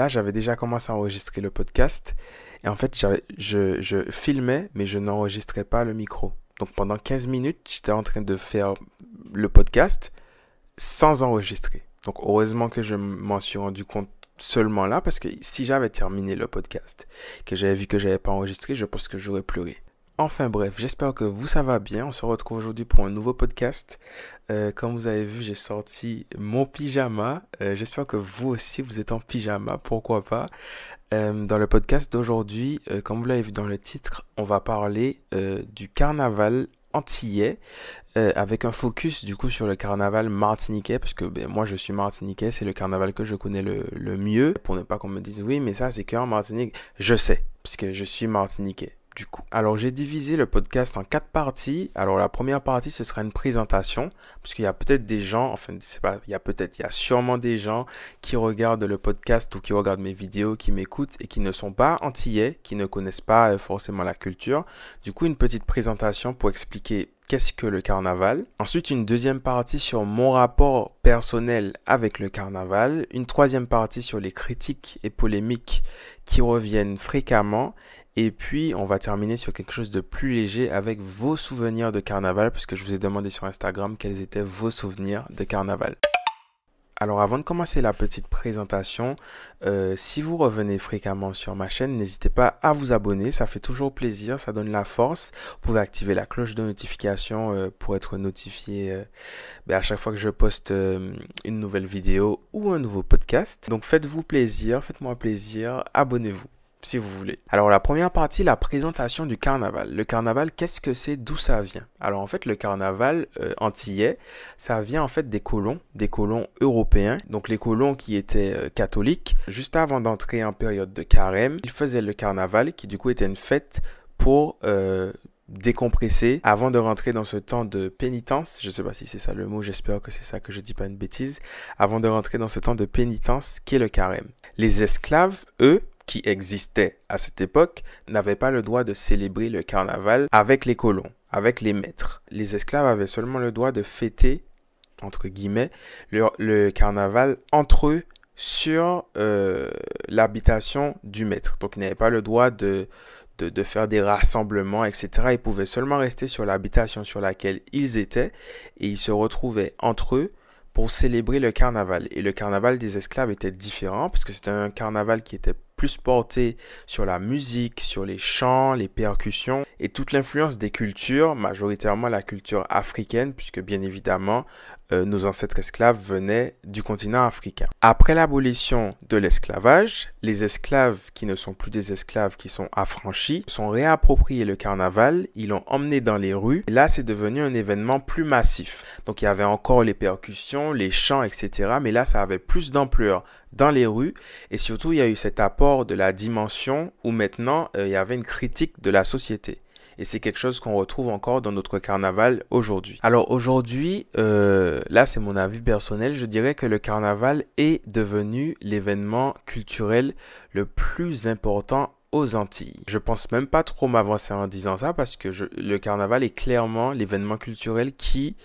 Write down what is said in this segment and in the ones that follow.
là, j'avais déjà commencé à enregistrer le podcast. Et en fait, je, je filmais, mais je n'enregistrais pas le micro. Donc pendant 15 minutes, j'étais en train de faire le podcast sans enregistrer. Donc heureusement que je m'en suis rendu compte seulement là, parce que si j'avais terminé le podcast, que j'avais vu que j'avais pas enregistré, je pense que j'aurais pleuré. Enfin bref, j'espère que vous ça va bien. On se retrouve aujourd'hui pour un nouveau podcast. Euh, comme vous avez vu, j'ai sorti mon pyjama. Euh, j'espère que vous aussi vous êtes en pyjama, pourquoi pas? Euh, dans le podcast d'aujourd'hui, comme vous l'avez vu dans le titre, on va parler du carnaval antillais avec un focus du coup sur le carnaval martiniquais parce que ben, moi je suis martiniquais, c'est le carnaval que je connais le, mieux. Pour ne pas qu'on me dise oui mais ça c'est qu'en Martinique, je sais puisque je suis martiniquais du coup. Alors j'ai divisé le podcast en quatre parties. Alors la première partie ce sera une présentation parce qu'il y a peut-être des gens, enfin pas, il y a peut-être, il y a sûrement des gens qui regardent le podcast ou qui regardent mes vidéos, qui m'écoutent et qui ne sont pas antillais, qui ne connaissent pas euh, forcément la culture. Du coup une petite présentation pour expliquer qu'est-ce que le carnaval. Ensuite, une deuxième partie sur mon rapport personnel avec le carnaval. Une troisième partie sur les critiques et polémiques qui reviennent fréquemment. Et puis, on va terminer sur quelque chose de plus léger avec vos souvenirs de carnaval, puisque je vous ai demandé sur Instagram quels étaient vos souvenirs de carnaval. Alors avant de commencer la petite présentation, euh, si vous revenez fréquemment sur ma chaîne, n'hésitez pas à vous abonner, ça fait toujours plaisir, ça donne la force. Vous pouvez activer la cloche de notification euh, pour être notifié euh, ben, à chaque fois que je poste une nouvelle vidéo ou un nouveau podcast. Donc faites-vous plaisir, faites-moi plaisir, abonnez-vous si vous voulez. Alors la première partie, la présentation du carnaval. Le carnaval, qu'est-ce que c'est? D'où ça vient? Alors en fait, le carnaval euh, antillais, ça vient en fait des colons, des colons européens. Donc les colons qui étaient euh, catholiques, juste avant d'entrer en période de carême, ils faisaient le carnaval, qui du coup était une fête pour euh, décompresser avant de rentrer dans ce temps de pénitence. Je sais pas si c'est ça le mot, j'espère que c'est ça que je dis pas une bêtise. Avant de rentrer dans ce temps de pénitence qui est le carême? Les esclaves, eux, qui existait à cette époque n'avaient pas le droit de célébrer le carnaval avec les colons, avec les maîtres. Les esclaves avaient seulement le droit de fêter, entre guillemets, le, carnaval entre eux sur euh, l'habitation du maître. Donc ils n'avaient pas le droit de, de, de, faire des rassemblements, etc. Ils pouvaient seulement rester sur l'habitation sur laquelle ils étaient et ils se retrouvaient entre eux pour célébrer le carnaval. Et le carnaval des esclaves était différent parce que c'était un carnaval qui était plus porté sur la musique, sur les chants, les percussions et toute l'influence des cultures, majoritairement la culture africaine, puisque bien évidemment, euh, nos ancêtres esclaves venaient du continent africain. Après l'abolition de l'esclavage, les esclaves qui ne sont plus des esclaves, qui sont affranchis, sont réappropriés le carnaval, ils l'ont emmené dans les rues, et là c'est devenu un événement plus massif. Donc il y avait encore les percussions, les chants, etc. Mais là ça avait plus d'ampleur dans les rues. Et surtout, il y a eu cet apport de la dimension où maintenant, euh, il y avait une critique de la société. Et c'est quelque chose qu'on retrouve encore dans notre carnaval aujourd'hui. Alors aujourd'hui, euh, là c'est mon avis personnel, je dirais que le carnaval est devenu l'événement culturel le plus important aux Antilles. Je pense même pas trop m'avancer en disant ça parce que le carnaval est clairement l'événement culturel qui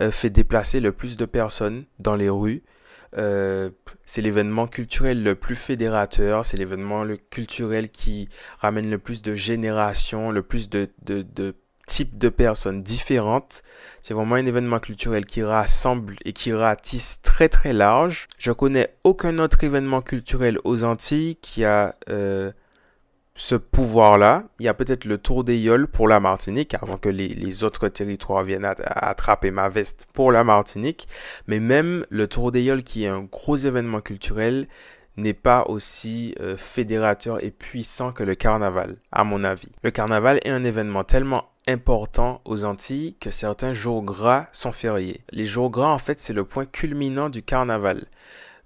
euh, fait déplacer le plus de personnes dans les rues euh, c'est l'événement culturel le plus fédérateur, c'est l'événement culturel qui ramène le plus de générations, le plus de, types de personnes différentes. C'est vraiment un événement culturel qui rassemble et qui ratisse très très large. Je connais aucun autre événement culturel aux Antilles qui a euh, ce pouvoir-là. Il y a peut-être le tour des pour la Martinique, avant que les, autres territoires viennent attraper ma veste pour la Martinique. Mais même le tour des qui est un gros événement culturel, n'est pas aussi euh, fédérateur et puissant que le carnaval, à mon avis. Le carnaval est un événement tellement important aux Antilles que certains jours gras sont fériés. Les jours gras, en fait, c'est le point culminant du carnaval.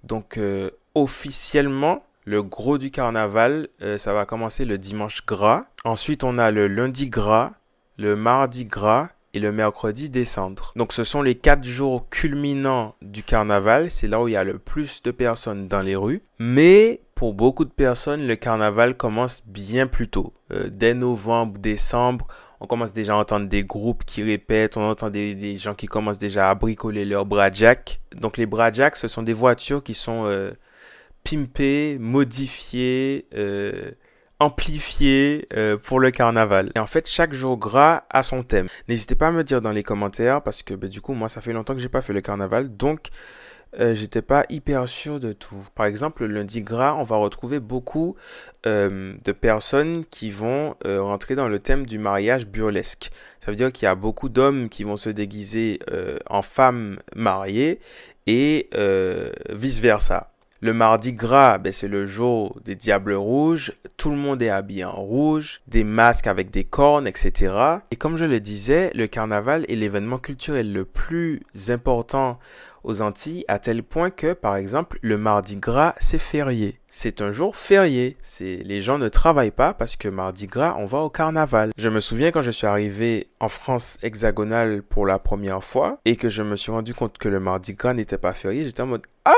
Donc, euh, officiellement, le gros du carnaval, euh, ça va commencer le dimanche gras. Ensuite, on a le lundi gras, le mardi gras et le mercredi descendre. Donc ce sont les quatre jours culminants du carnaval. C'est là où il y a le plus de personnes dans les rues. Mais pour beaucoup de personnes, le carnaval commence bien plus tôt. Euh, dès novembre, décembre, on commence déjà à entendre des groupes qui répètent, on entend des, gens qui commencent déjà à bricoler leurs bradjacks. Donc les bradjacks, ce sont des voitures qui sont... Euh, pimpé, modifié, euh, amplifié euh, pour le carnaval. Et en fait, chaque jour gras a son thème. N'hésitez pas à me dire dans les commentaires parce que bah, du coup, moi, ça fait longtemps que j'ai pas fait le carnaval, donc euh, j'étais pas hyper sûr de tout. Par exemple, le lundi gras, on va retrouver beaucoup euh, de personnes qui vont rentrer dans le thème du mariage burlesque. Ça veut dire qu'il y a beaucoup d'hommes qui vont se déguiser en femmes mariées et vice versa. Le mardi gras, ben, c'est le jour des diables rouges. Tout le monde est habillé en rouge, des masques avec des cornes, etc. Et comme je le disais, le carnaval est l'événement culturel le plus important aux Antilles, à tel point que, par exemple, le mardi gras, c'est férié. C'est un jour férié. C'est les gens ne travaillent pas parce que mardi gras, on va au carnaval. Je me souviens quand je suis arrivé en France hexagonale pour la première fois et que je me suis rendu compte que le mardi gras n'était pas férié, j'étais en mode ah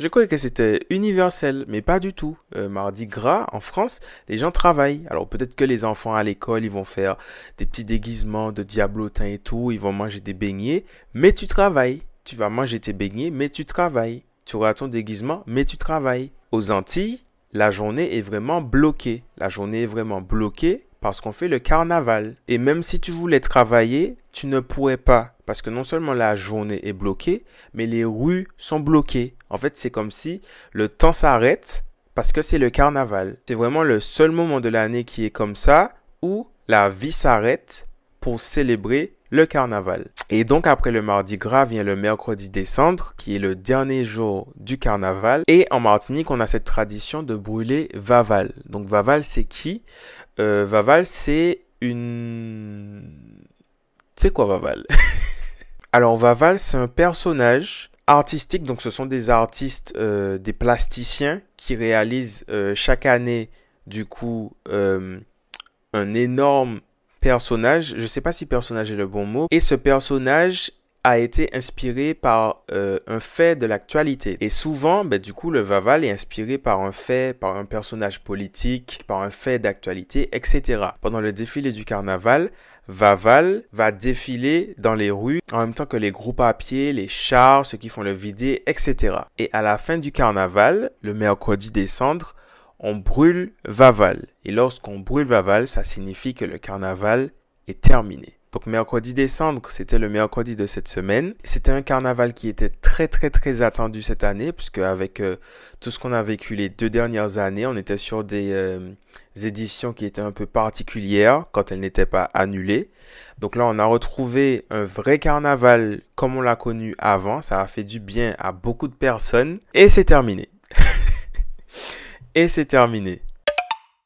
je croyais que c'était universel, mais pas du tout. Euh, mardi gras, en France, les gens travaillent. Alors peut-être que les enfants à l'école, ils vont faire des petits déguisements de diablotin et tout, ils vont manger des beignets, mais tu travailles. Tu vas manger tes beignets, mais tu travailles. Tu auras ton déguisement, mais tu travailles. Aux Antilles, la journée est vraiment bloquée. La journée est vraiment bloquée parce qu'on fait le carnaval. Et même si tu voulais travailler, tu ne pourrais pas. Parce que non seulement la journée est bloquée, mais les rues sont bloquées. En fait, c'est comme si le temps s'arrête parce que c'est le carnaval. C'est vraiment le seul moment de l'année qui est comme ça où la vie s'arrête pour célébrer le carnaval. Et donc après le mardi gras vient le mercredi des cendres qui est le dernier jour du carnaval. Et en Martinique, on a cette tradition de brûler Vaval. Donc Vaval, c'est qui? Euh, Vaval, c'est une... C'est quoi Vaval? Alors Vaval, c'est un personnage artistique, donc ce sont des artistes, euh, des plasticiens qui réalisent euh, chaque année du coup un énorme personnage. Je ne sais pas si personnage est le bon mot. Et ce personnage a été inspiré par euh, un fait de l'actualité. Et souvent, ben, du coup, le Vaval est inspiré par un fait, par un personnage politique, par un fait d'actualité, etc. Pendant le défilé du carnaval, Vaval va défiler dans les rues en même temps que les groupes à pied, les chars, ceux qui font le vidé, etc. Et à la fin du carnaval, le mercredi des cendres, on brûle Vaval. Et lorsqu'on brûle Vaval, ça signifie que le carnaval est terminé. Donc mercredi décembre, c'était le mercredi de cette semaine. C'était un carnaval qui était très très très attendu cette année, puisque avec euh, tout ce qu'on a vécu les deux dernières années, on était sur des euh, éditions qui étaient un peu particulières quand elles n'étaient pas annulées. Donc là, on a retrouvé un vrai carnaval comme on l'a connu avant. Ça a fait du bien à beaucoup de personnes. Et c'est terminé. Et c'est terminé.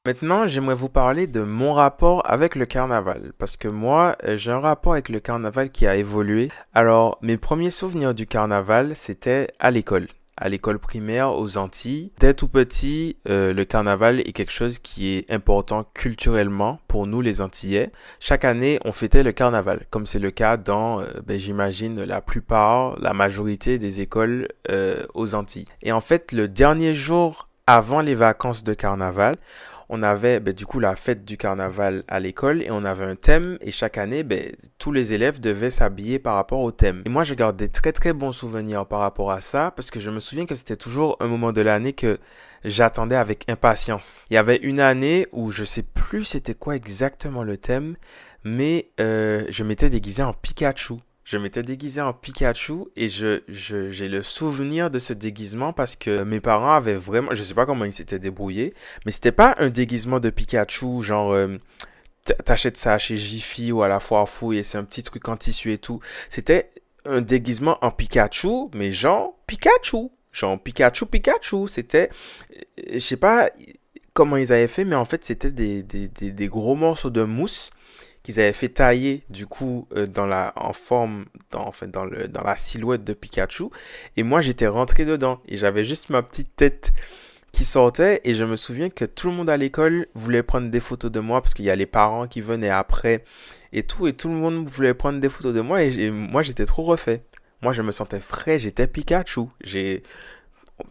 Maintenant, j'aimerais vous parler de mon rapport avec le carnaval. Parce que moi, euh, j'ai un rapport avec le carnaval qui a évolué. Alors, mes premiers souvenirs du carnaval, c'était à l'école. À l'école primaire aux Antilles. Dès tout petit, euh, le carnaval est quelque chose qui est important culturellement pour nous les Antillais. Chaque année, on fêtait le carnaval, comme c'est le cas dans, euh, ben, j'imagine, la plupart, la majorité des écoles aux Antilles. Et en fait, le dernier jour avant les vacances de carnaval, on avait ben, du coup la fête du carnaval à l'école et on avait un thème et chaque année ben, tous les élèves devaient s'habiller par rapport au thème. Et moi je garde des très très bons souvenirs par rapport à ça parce que je me souviens que c'était toujours un moment de l'année que j'attendais avec impatience. Il y avait une année où je sais plus c'était quoi exactement le thème mais euh, je m'étais déguisé en Pikachu je m'étais déguisé en Pikachu et je, j'ai le souvenir de ce déguisement parce que mes parents avaient vraiment, je sais pas comment ils s'étaient débrouillés, mais c'était pas un déguisement de Pikachu, genre, euh, t'achètes ça chez Jiffy ou à la foire fouille et c'est un petit truc en tissu et tout. C'était un déguisement en Pikachu, mais genre Pikachu. Genre Pikachu, Pikachu. C'était, je sais pas comment ils avaient fait, mais en fait, c'était des, des, des gros morceaux de mousse qu'ils avaient fait tailler du coup euh, dans la en forme dans enfin dans la silhouette de Pikachu. Et moi j'étais rentré dedans. Et j'avais juste ma petite tête qui sortait. Et je me souviens que tout le monde à l'école voulait prendre des photos de moi parce qu'il y a les parents qui venaient après et tout. Et tout le monde voulait prendre des photos de moi. Et, et moi j'étais trop refait. Moi je me sentais frais, j'étais Pikachu. J'ai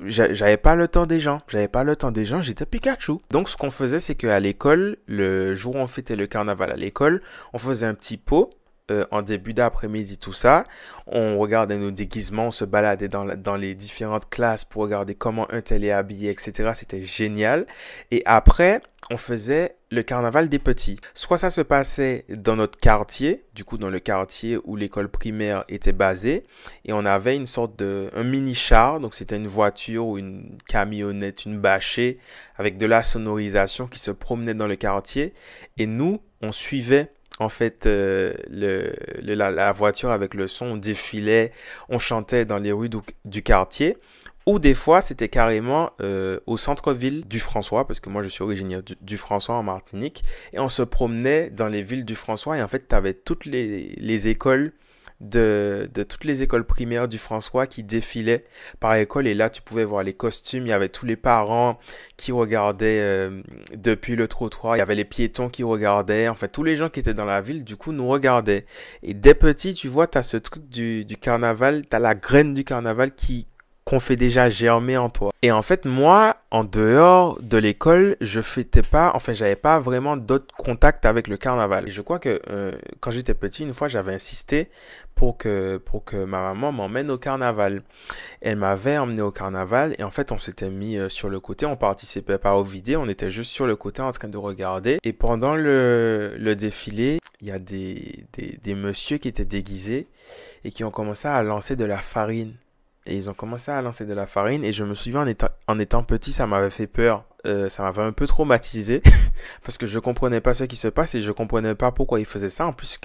j'avais pas le temps des gens. J'avais pas le temps des gens, j'étais Pikachu. Donc ce qu'on faisait, c'est qu'à l'école, le jour où on fêtait le carnaval à l'école, on faisait un petit pot euh, en début d'après-midi, tout ça. On regardait nos déguisements, on se baladait dans, dans les différentes classes pour regarder comment un tel est habillé, etc. C'était génial. Et après, on faisait le carnaval des petits. Soit ça se passait dans notre quartier, du coup dans le quartier où l'école primaire était basée, et on avait une sorte de un mini char, donc c'était une voiture ou une camionnette, une bâchée avec de la sonorisation qui se promenait dans le quartier, et nous on suivait en fait euh, la, voiture avec le son, on défilait, on chantait dans les rues du quartier. Ou des fois, c'était carrément euh, au centre-ville du François, parce que moi je suis originaire du, François en Martinique, et on se promenait dans les villes du François, et en fait, tu avais toutes les, écoles de, toutes les écoles primaires du François qui défilaient par école, et là, tu pouvais voir les costumes, il y avait tous les parents qui regardaient euh, depuis le trottoir, il y avait les piétons qui regardaient, en fait, tous les gens qui étaient dans la ville, du coup, nous regardaient. Et dès petit, tu vois, tu as ce truc du, du carnaval, tu as la graine du carnaval qui qu'on fait déjà germer en toi. Et en fait, moi, en dehors de l'école, je fêtais pas, enfin, j'avais pas vraiment d'autres contacts avec le carnaval. Et je crois que euh, quand j'étais petit, une fois, j'avais insisté pour que, pour que ma maman m'emmène au carnaval. Elle m'avait emmené au carnaval et en fait, on s'était mis euh, sur le côté, on participait pas au vidéo, on était juste sur le côté en train de regarder. Et pendant le, le défilé, il y a des, des, des messieurs qui étaient déguisés et qui ont commencé à lancer de la farine et ils ont commencé à lancer de la farine. Et je me souviens, en étant, en étant petit, ça m'avait fait peur. Euh, ça m'avait un peu traumatisé. parce que je comprenais pas ce qui se passe et je comprenais pas pourquoi ils faisaient ça. En plus,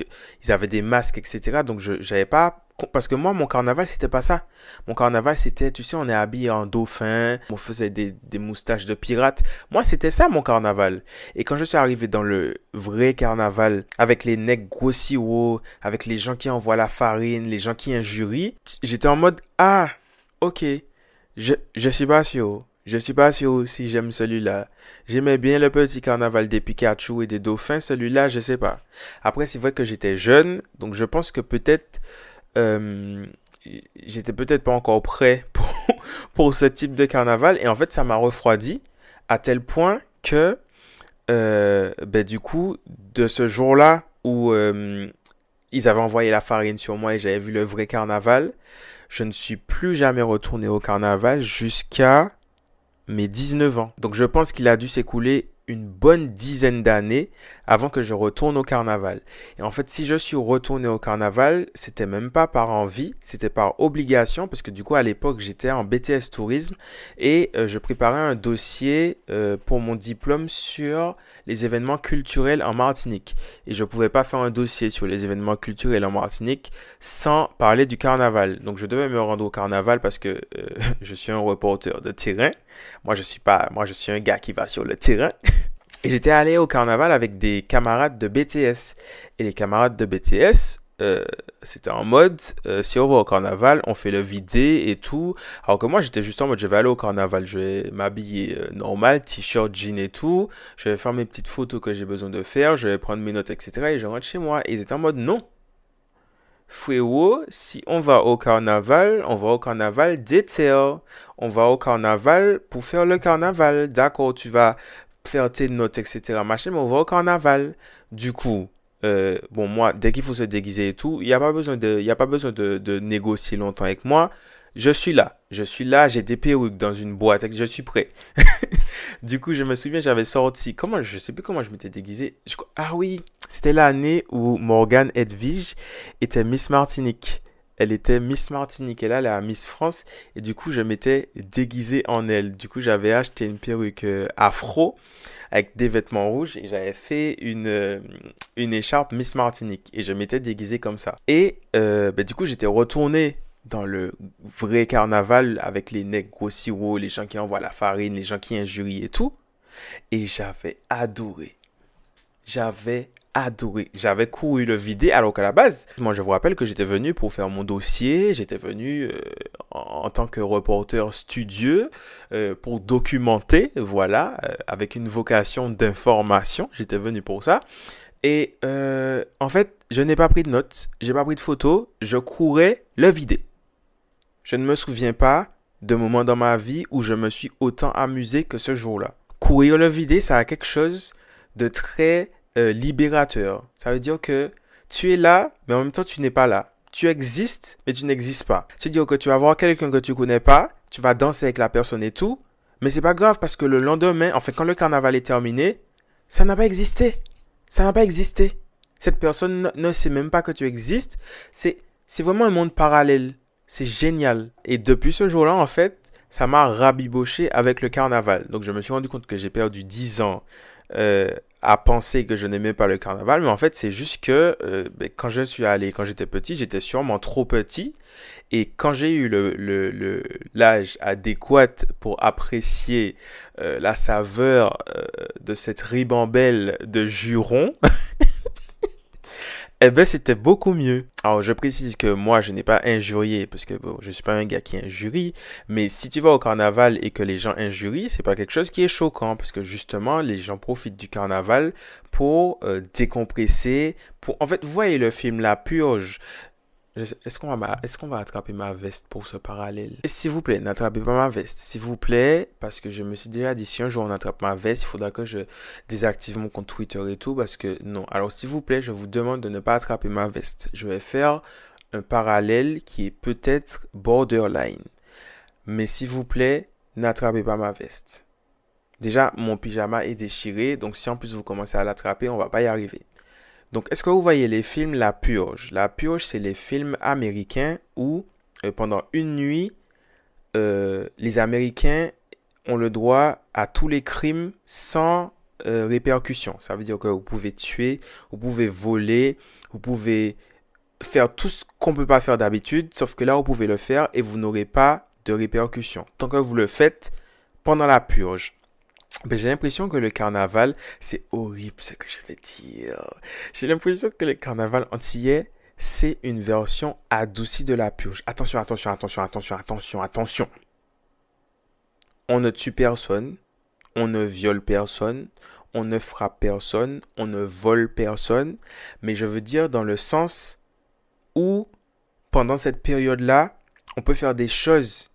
ils avaient des masques, etc. Donc, je n'avais pas parce que moi, mon carnaval, c'était pas ça. Mon carnaval, c'était, tu sais, on est habillé en dauphin, on faisait des, des moustaches de pirates. Moi, c'était ça, mon carnaval. Et quand je suis arrivé dans le vrai carnaval, avec les necks grossis avec les gens qui envoient la farine, les gens qui injurient, j'étais en mode, ah, ok, je, je suis pas sûr. Je suis pas sûr si j'aime celui-là. J'aimais bien le petit carnaval des Pikachu et des dauphins. Celui-là, je sais pas. Après, c'est vrai que j'étais jeune, donc je pense que peut-être euh, j'étais peut-être pas encore prêt pour, ce type de carnaval. Et en fait, ça m'a refroidi à tel point que, euh, ben, du coup, de ce jour-là où euh, ils avaient envoyé la farine sur moi et j'avais vu le vrai carnaval, je ne suis plus jamais retourné au carnaval jusqu'à mes 19 ans. Donc je pense qu'il a dû s'écouler une bonne dizaine d'années avant que je retourne au carnaval. Et en fait, si je suis retourné au carnaval, c'était même pas par envie, c'était par obligation, parce que du coup, à l'époque, j'étais en BTS tourisme et euh, je préparais un dossier euh, pour mon diplôme sur les événements culturels en Martinique. Et je pouvais pas faire un dossier sur les événements culturels en Martinique sans parler du carnaval. Donc, je devais me rendre au carnaval parce que euh, je suis un reporter de terrain. Moi, je suis pas, moi, je suis un gars qui va sur le terrain. Et j'étais allé au carnaval avec des camarades de BTS. Et les camarades de BTS, euh, c'était en mode, euh, si on va au carnaval, on fait le vidé et tout. Alors que moi, j'étais juste en mode, je vais aller au carnaval, je vais m'habiller euh, normal, t-shirt, jean et tout. Je vais faire mes petites photos que j'ai besoin de faire, je vais prendre mes notes, etc. Et je rentre chez moi. Et ils étaient en mode, non. Frérot, si on va au carnaval, on va au carnaval d'été. On va au carnaval pour faire le carnaval. D'accord, tu vas faire tes notes, etc. Machin, mais on va au carnaval. Du coup, euh, bon, moi, dès qu'il faut se déguiser et tout, il n'y a pas besoin, de, y a pas besoin de, négocier longtemps avec moi. Je suis là. Je suis là, j'ai des perruques dans une boîte, je suis prêt. du coup, je me souviens, j'avais sorti. Comment Je sais plus comment je m'étais déguisé. ah oui, c'était l'année où Morgane Edwige était Miss Martinique. Elle était Miss Martinique et là, elle est à Miss France. Et du coup, je m'étais déguisé en elle. Du coup, j'avais acheté une perruque euh, afro avec des vêtements rouges et j'avais fait une, euh, une écharpe Miss Martinique et je m'étais déguisé comme ça. Et euh, bah, du coup, j'étais retourné dans le vrai carnaval avec les necks grossis les gens qui envoient la farine, les gens qui injurient et tout. Et j'avais adoré. J'avais adoré. J'avais couru le vider alors qu'à la base, moi je vous rappelle que j'étais venu pour faire mon dossier, j'étais venu euh, en, tant que reporter studieux euh, pour documenter, voilà, euh, avec une vocation d'information, j'étais venu pour ça. Et en fait, je n'ai pas pris de notes, j'ai pas pris de photos, je courais le vider. Je ne me souviens pas de moments dans ma vie où je me suis autant amusé que ce jour-là. Courir le vider, ça a quelque chose de très euh, libérateur. Ça veut dire que tu es là, mais en même temps, tu n'es pas là. Tu existes, mais tu n'existes pas. C'est-à-dire que tu vas voir quelqu'un que tu connais pas, tu vas danser avec la personne et tout, mais c'est pas grave parce que le lendemain, en fait, quand le carnaval est terminé, ça n'a pas existé. Ça n'a pas existé. Cette personne ne sait même pas que tu existes. C'est, c'est vraiment un monde parallèle. C'est génial. Et depuis ce jour-là, en fait, ça m'a rabiboché avec le carnaval. Donc je me suis rendu compte que j'ai perdu 10 ans euh, à penser que je n'aimais pas le carnaval. Mais en fait, c'est juste que euh, ben, quand je suis allé, quand j'étais petit, j'étais sûrement trop petit. Et quand j'ai eu l'âge le, le, adéquat pour apprécier euh, la saveur de cette ribambelle de jurons, eh ben, c'était beaucoup mieux. Alors, je précise que moi, je n'ai pas injurié, parce que bon, je suis pas un gars qui injurie, mais si tu vas au carnaval et que les gens injurient, c'est pas quelque chose qui est choquant, parce que justement, les gens profitent du carnaval pour euh, décompresser, pour... En fait, voyez le film La Purge, est-ce qu'on va, attraper ma veste pour ce parallèle? S'il vous plaît, n'attrapez pas ma veste. S'il vous plaît, parce que je me suis déjà dit, si un jour on attrape ma veste, il faudra que je désactive mon compte Twitter et tout, parce que non. Alors, s'il vous plaît, je vous demande de ne pas attraper ma veste. Je vais faire un parallèle qui est peut-être borderline. Mais s'il vous plaît, n'attrapez pas ma veste. Déjà, mon pyjama est déchiré, donc si en plus vous commencez à l'attraper, on va pas y arriver. Donc, est-ce que vous voyez les films La Purge La Purge, c'est les films américains où, euh, pendant une nuit, euh, les Américains ont le droit à tous les crimes sans euh, répercussion. Ça veut dire que vous pouvez tuer, vous pouvez voler, vous pouvez faire tout ce qu'on ne peut pas faire d'habitude, sauf que là, vous pouvez le faire et vous n'aurez pas de répercussions. Tant que vous le faites pendant la purge. Ben, j'ai l'impression que le carnaval, c'est horrible ce que je vais dire. J'ai l'impression que le carnaval antillais, c'est une version adoucie de la purge. Attention, attention, attention, attention, attention, attention. On ne tue personne, on ne viole personne, on ne frappe personne, on ne vole personne, mais je veux dire dans le sens où, pendant cette période-là, on peut faire des choses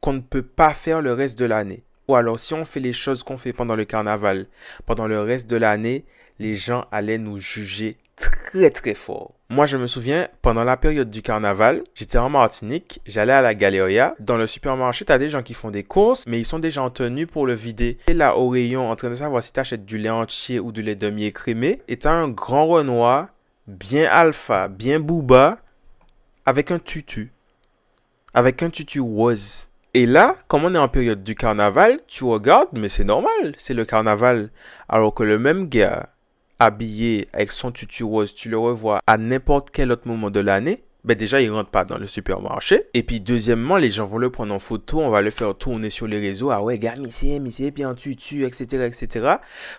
qu'on ne peut pas faire le reste de l'année. Ou alors, si on fait les choses qu'on fait pendant le carnaval, pendant le reste de l'année, les gens allaient nous juger très très fort. Moi, je me souviens, pendant la période du carnaval, j'étais en Martinique, j'allais à la Galeria. Dans le supermarché, tu as des gens qui font des courses, mais ils sont déjà en tenue pour le vider. Et là, au rayon, en train de savoir si tu achètes du lait entier ou du lait demi-écrémé, et tu un grand Renoir, bien alpha, bien booba, avec un tutu. Avec un tutu rose. Et là, comme on est en période du carnaval, tu regardes, mais c'est normal, c'est le carnaval. Alors que le même gars, habillé avec son tutu rose, tu le revois à n'importe quel autre moment de l'année, ben déjà, il rentre pas dans le supermarché. Et puis, deuxièmement, les gens vont le prendre en photo, on va le faire tourner sur les réseaux. Ah ouais, gars, missé, missé, puis en tutu, etc., etc.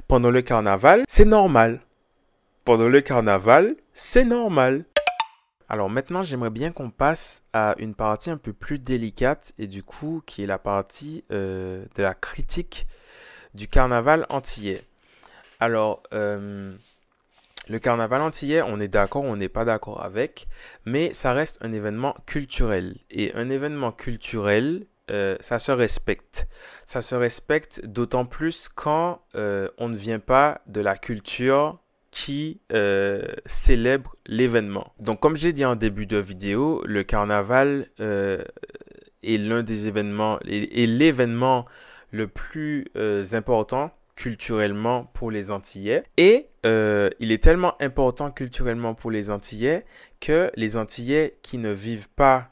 Pendant le carnaval, c'est normal. Pendant le carnaval, c'est normal. Alors maintenant, j'aimerais bien qu'on passe à une partie un peu plus délicate et du coup, qui est la partie euh, de la critique du carnaval antillais. Alors, euh, le carnaval antillais, on est d'accord, on n'est pas d'accord avec, mais ça reste un événement culturel. Et un événement culturel, euh, ça se respecte. Ça se respecte d'autant plus quand on ne vient pas de la culture qui euh, célèbre l'événement. Donc comme j'ai dit en début de vidéo, le carnaval euh, est l'un des événements, et l'événement le plus euh, important culturellement pour les Antillais. Et il est tellement important culturellement pour les Antillais que les Antillais qui ne vivent pas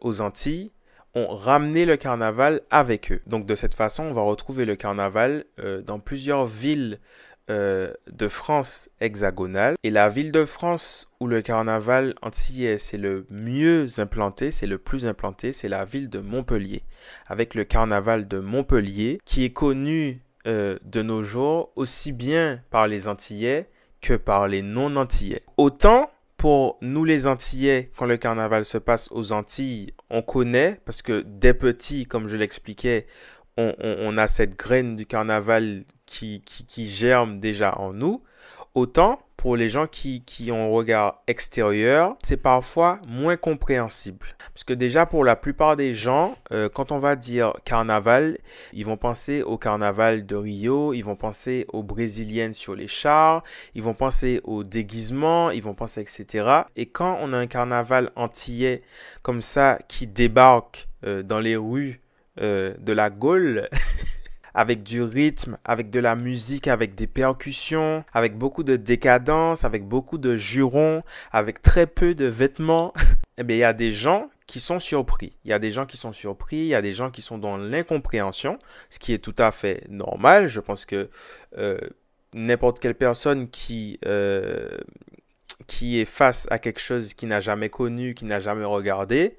aux Antilles ont ramené le carnaval avec eux. Donc de cette façon, on va retrouver le carnaval dans plusieurs villes euh, de France hexagonale. Et la ville de France où le carnaval antillais c'est le mieux implanté, c'est le plus implanté, c'est la ville de Montpellier. Avec le carnaval de Montpellier qui est connu euh, de nos jours aussi bien par les Antillais que par les non-Antillais. Autant pour nous les Antillais, quand le carnaval se passe aux Antilles, on connaît, parce que dès petit, comme je l'expliquais, on, a cette graine du carnaval qui, germe déjà en nous, autant pour les gens qui, qui ont un regard extérieur, c'est parfois moins compréhensible. Parce que déjà, pour la plupart des gens, euh, quand on va dire carnaval, ils vont penser au carnaval de Rio, ils vont penser aux brésiliennes sur les chars, ils vont penser aux déguisements, ils vont penser, etc. Et quand on a un carnaval antillais comme ça qui débarque euh, dans les rues euh, de la Gaule, avec du rythme, avec de la musique, avec des percussions, avec beaucoup de décadence, avec beaucoup de jurons, avec très peu de vêtements, eh bien, il y a des gens qui sont surpris. Il y a des gens qui sont surpris, il y a des gens qui sont dans l'incompréhension, ce qui est tout à fait normal. Je pense que euh, n'importe quelle personne qui, euh, qui est face à quelque chose qu'il n'a jamais connu, qui n'a jamais regardé,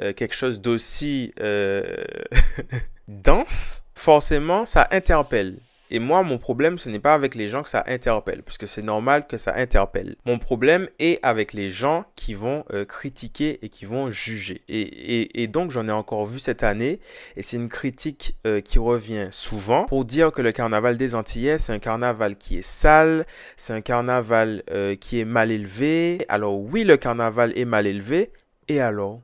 euh, quelque chose d'aussi dense, forcément, ça interpelle. Et moi, mon problème, ce n'est pas avec les gens que ça interpelle, puisque c'est normal que ça interpelle. Mon problème est avec les gens qui vont euh, critiquer et qui vont juger. Et, donc, j'en ai encore vu cette année, et c'est une critique euh, qui revient souvent pour dire que le carnaval des Antillais, c'est un carnaval qui est sale, c'est un carnaval euh, qui est mal élevé. Alors oui, le carnaval est mal élevé, et alors?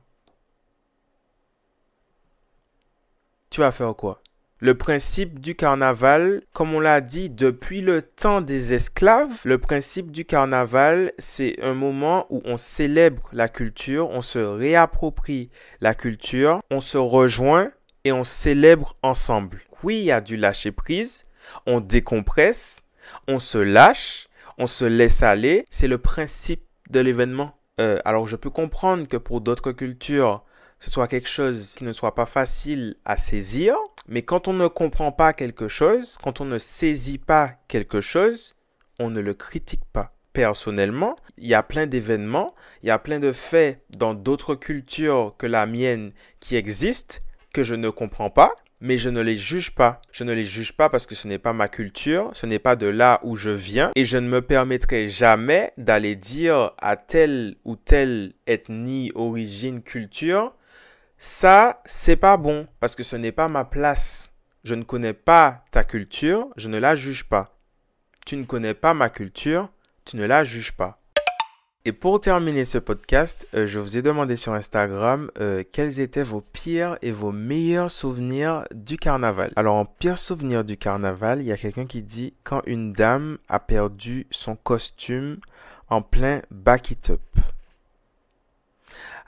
Tu vas faire quoi? Le principe du carnaval, comme on l'a dit depuis le temps des esclaves, le principe du carnaval, c'est un moment où on célèbre la culture, on se réapproprie la culture, on se rejoint et on célèbre ensemble. Oui, il y a du lâcher prise, on décompresse, on se lâche, on se laisse aller. C'est le principe de l'événement. Euh, alors je peux comprendre que pour d'autres cultures, ce soit quelque chose qui ne soit pas facile à saisir. Mais quand on ne comprend pas quelque chose, quand on ne saisit pas quelque chose, on ne le critique pas. Personnellement, il y a plein d'événements, il y a plein de faits dans d'autres cultures que la mienne qui existent que je ne comprends pas, mais je ne les juge pas. Je ne les juge pas parce que ce n'est pas ma culture, ce n'est pas de là où je viens, et je ne me permettrai jamais d'aller dire à telle ou telle ethnie, origine, culture, ça, c'est pas bon parce que ce n'est pas ma place. Je ne connais pas ta culture, je ne la juge pas. Tu ne connais pas ma culture, tu ne la juges pas. Et pour terminer ce podcast, euh, je vous ai demandé sur Instagram euh, quels étaient vos pires et vos meilleurs souvenirs du carnaval. Alors en pire souvenir du carnaval, il y a quelqu'un qui dit quand une dame a perdu son costume en plein back it up.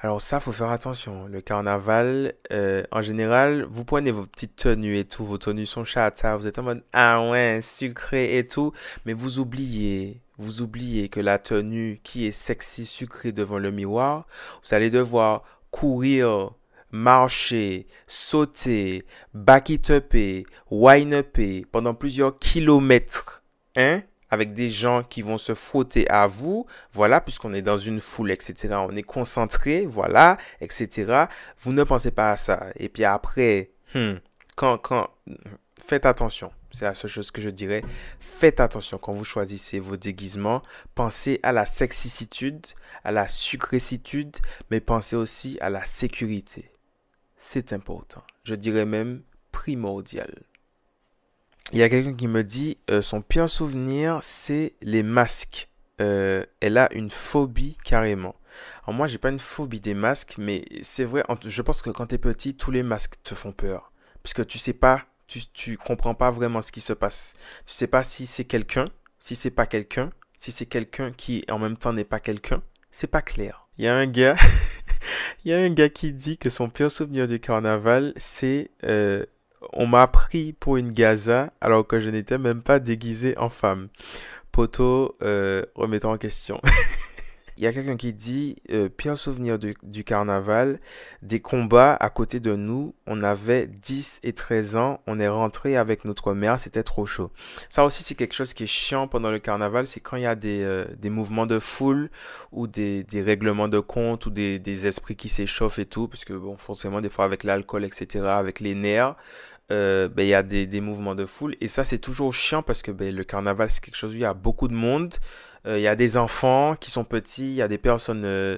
Alors ça, faut faire attention. Le carnaval, euh, en général, vous prenez vos petites tenues et tout, vos tenues sont chata, vous êtes en mode ah ouais, sucré et tout, mais vous oubliez, vous oubliez que la tenue qui est sexy, sucrée devant le miroir, vous allez devoir courir, marcher, sauter, back it up, wine up pendant plusieurs kilomètres, hein? Avec des gens qui vont se frotter à vous, voilà, puisqu'on est dans une foule, etc. On est concentré, voilà, etc. Vous ne pensez pas à ça. Et puis après, hmm, quand, quand, faites attention. C'est la seule chose que je dirais. Faites attention quand vous choisissez vos déguisements. Pensez à la sexicitude, à la sucrécitude, mais pensez aussi à la sécurité. C'est important. Je dirais même primordial. Il y a quelqu'un qui me dit euh, son pire souvenir, c'est les masques. Euh, elle a une phobie carrément. Alors moi, j'ai pas une phobie des masques, mais c'est vrai, je pense que quand tu es petit, tous les masques te font peur. Puisque tu sais pas, tu, tu comprends pas vraiment ce qui se passe. Tu sais pas si c'est quelqu'un, si c'est pas quelqu'un, si c'est quelqu'un qui en même temps n'est pas quelqu'un. C'est pas clair. Il y a un gars, il y a un gars qui dit que son pire souvenir du carnaval, c'est euh, on m'a pris pour une Gaza alors que je n'étais même pas déguisé en femme. Poto, euh, remettons en question. Il y a quelqu'un qui dit euh, pire souvenir du, carnaval, des combats à côté de nous. On avait 10 et 13 ans. On est rentré avec notre mère. C'était trop chaud. Ça aussi, c'est quelque chose qui est chiant pendant le carnaval. C'est quand il y a des, euh, des mouvements de foule ou des, des règlements de compte ou des, des esprits qui s'échauffent et tout. Parce que, bon, forcément, des fois, avec l'alcool, etc., avec les nerfs, euh, ben, il y a des, des, mouvements de foule. Et ça, c'est toujours chiant parce que ben, le carnaval, c'est quelque chose où il y a beaucoup de monde. Euh, il y a des enfants qui sont petits, il y a des personnes euh,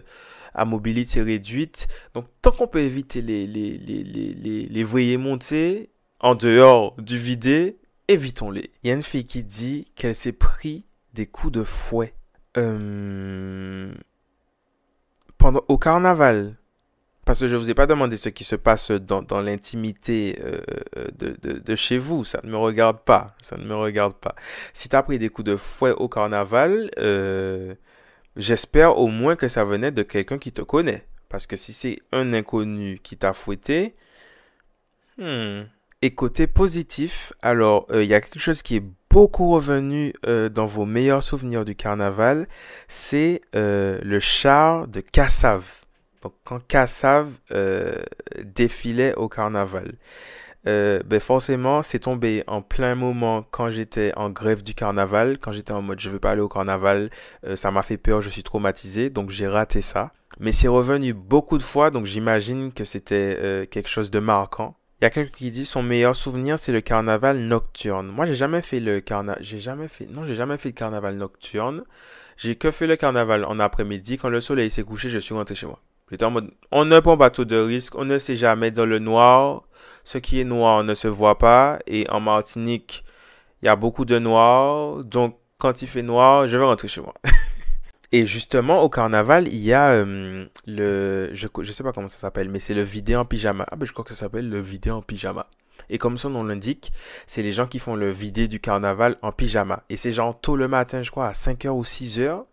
à mobilité réduite. Donc, tant qu'on peut éviter les, les, les, les, les voyers montés en dehors du vidé, évitons-les. Il y a une fille qui dit qu'elle s'est pris des coups de fouet euh, pendant, au carnaval, parce que je ne vous ai pas demandé ce qui se passe dans, dans l'intimité euh, de, de, de, chez vous. Ça ne me regarde pas. Ça ne me regarde pas. Si tu as pris des coups de fouet au carnaval, euh, j'espère au moins que ça venait de quelqu'un qui te connaît. Parce que si c'est un inconnu qui t'a fouetté, hmm. et côté positif, alors il y a quelque chose qui est beaucoup revenu euh, dans vos meilleurs souvenirs du carnaval, c'est euh, le char de Cassave. Donc quand Cassave euh, défilait au carnaval. ben forcément, c'est tombé en plein moment quand j'étais en grève du carnaval, quand j'étais en mode je veux pas aller au carnaval, ça m'a fait peur, je suis traumatisé, donc j'ai raté ça. Mais c'est revenu beaucoup de fois, donc j'imagine que c'était quelque chose de marquant. Il y a quelqu'un qui dit son meilleur souvenir c'est le carnaval nocturne. Moi j'ai jamais fait le carnaval, j'ai jamais fait, non j'ai jamais fait le carnaval nocturne. J'ai que fait le carnaval en après-midi quand le soleil s'est couché, je suis rentré chez moi. J'étais en mode, on pas tout de risque, on ne sait jamais dans le noir. Ce qui est noir ne se voit pas et en Martinique il y a beaucoup de noir, donc quand il fait noir, je vais rentrer chez moi. Et justement, au carnaval, il y a euh, le. Je ne sais pas comment ça s'appelle, mais c'est le vidé en pyjama. Ah, ben je crois que ça s'appelle le vidé en pyjama. Et comme son nom l'indique, c'est les gens qui font le vidé du carnaval en pyjama. Et c'est genre tôt le matin, je crois, à 5h ou 6h.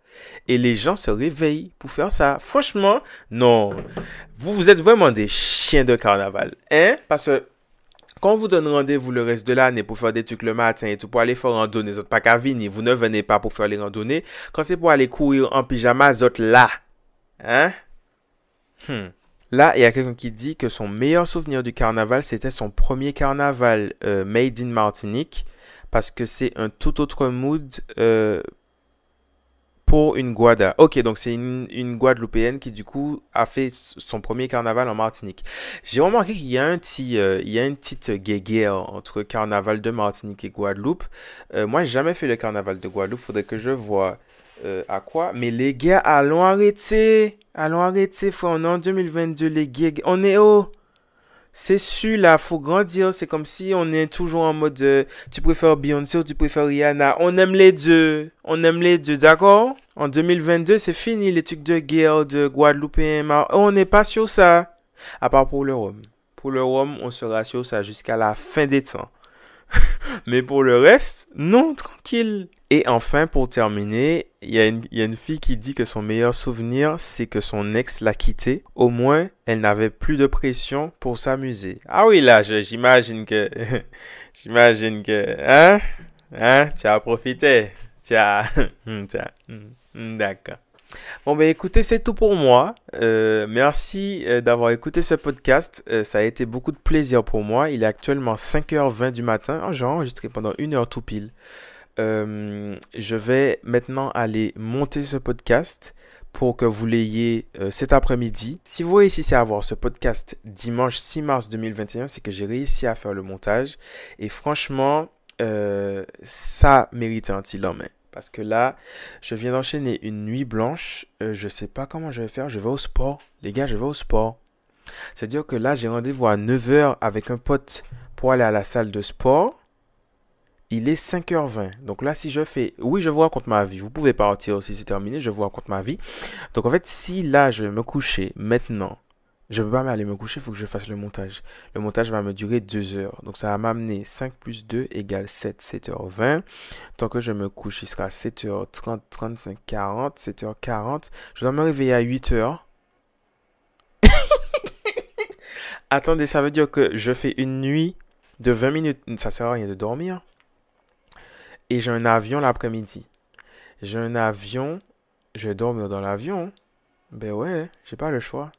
Et les gens se réveillent pour faire ça. Franchement, non. Vous, vous êtes vraiment des chiens de carnaval. Hein? Parce que quand vous donne rendez-vous le reste de l'année pour faire des trucs le matin et tout, pour aller faire randonnée, vous pas qu'à venir, vous ne venez pas pour faire les randonnées. Quand c'est pour aller courir en pyjama, vous êtes là. Hein? Hmm. Là, il y a quelqu'un qui dit que son meilleur souvenir du carnaval, c'était son premier carnaval euh, made in Martinique, parce que c'est un tout autre mood euh, pour une Guada. Ok, donc c'est une, Guadeloupéenne qui du coup a fait son premier carnaval en Martinique. J'ai remarqué qu'il y a un petit, euh, il y a une petite guéguerre entre carnaval de Martinique et Guadeloupe. Euh, moi, j'ai jamais fait le carnaval de Guadeloupe. Faudrait que je vois euh, à quoi. Mais les gars, allons arrêter. Allons arrêter, frère. On est en 2022, les gars. On est où? C'est sûr, là, faut grandir. C'est comme si on est toujours en mode tu préfères Beyoncé ou tu préfères Rihanna? On aime les deux. On aime les deux, d'accord? En 2022, c'est fini les trucs de guerre de Guadeloupe. On n'est pas sur ça. À part pour le Rhum. Pour le Rhum, on sera sur ça jusqu'à la fin des temps. Mais pour le reste, non, tranquille. Et enfin, pour terminer, il y, a une fille qui dit que son meilleur souvenir, c'est que son ex l'a quitté. Au moins, elle n'avait plus de pression pour s'amuser. Ah oui, là, j'imagine que... j'imagine que... Hein? Hein? Tu profité. Hmm, d'accord. Bon, ben écoutez, c'est tout pour moi. Euh, merci euh, d'avoir écouté ce podcast. Euh, ça a été beaucoup de plaisir pour moi. Il est actuellement 5h20 du matin. Oh, j'ai enregistré pendant une heure tout pile. je vais maintenant aller monter ce podcast pour que vous l'ayez cet après-midi. Si vous réussissez à avoir ce podcast dimanche 6 mars 2021, c'est que j'ai réussi à faire le montage. Et franchement, ça mérite un petit main. Parce que là, je viens d'enchaîner une nuit blanche. Euh, je sais pas comment je vais faire. Je vais au sport. Les gars, je vais au sport. C'est-à-dire que là, j'ai rendez-vous à 9h avec un pote pour aller à la salle de sport. Il est 5h20. Donc là, si je fais... Oui, je vous raconte ma vie. Vous pouvez partir si c'est terminé. Je vous raconte ma vie. Donc en fait, si là, je vais me coucher maintenant je ne peux pas aller me coucher, il faut que je fasse le montage. Le montage va me durer 2 heures. Donc ça va m'amener 5 plus 2 égale 7, 7h20. Tant que je me couche, il sera 7h30, 35, 40, 7h40. Je dois me réveiller à 8h. Attendez, ça veut dire que je fais une nuit de 20 minutes. Ça sert à rien de dormir. Et j'ai un avion l'après-midi. J'ai un avion. Je vais dormir dans l'avion. Ben ouais, j'ai pas le choix.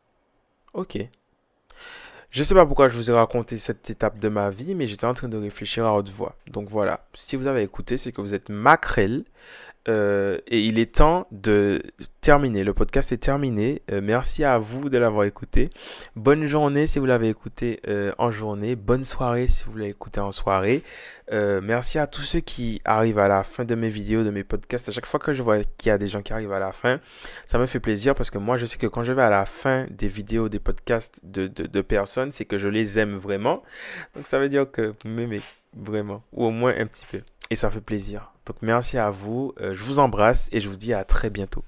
Ok. Je sais pas pourquoi je vous ai raconté cette étape de ma vie, mais j'étais en train de réfléchir à haute voix. Donc voilà, si vous avez écouté, c'est que vous êtes maquerelle. Euh, et il est temps de terminer. Le podcast est terminé. Euh, merci à vous de l'avoir écouté. Bonne journée si vous l'avez écouté euh, en journée. Bonne soirée si vous l'avez écouté en soirée. merci à tous ceux qui arrivent à la fin de mes vidéos, de mes podcasts. À chaque fois que je vois qu'il y a des gens qui arrivent à la fin, ça me fait plaisir parce que moi, je sais que quand je vais à la fin des vidéos, des podcasts de, de, de personnes, c'est que je les aime vraiment. Donc ça veut dire que vous m'aimez vraiment, ou au moins un petit peu. Et ça fait plaisir. Donc merci à vous, euh, je vous embrasse et je vous dis à très bientôt.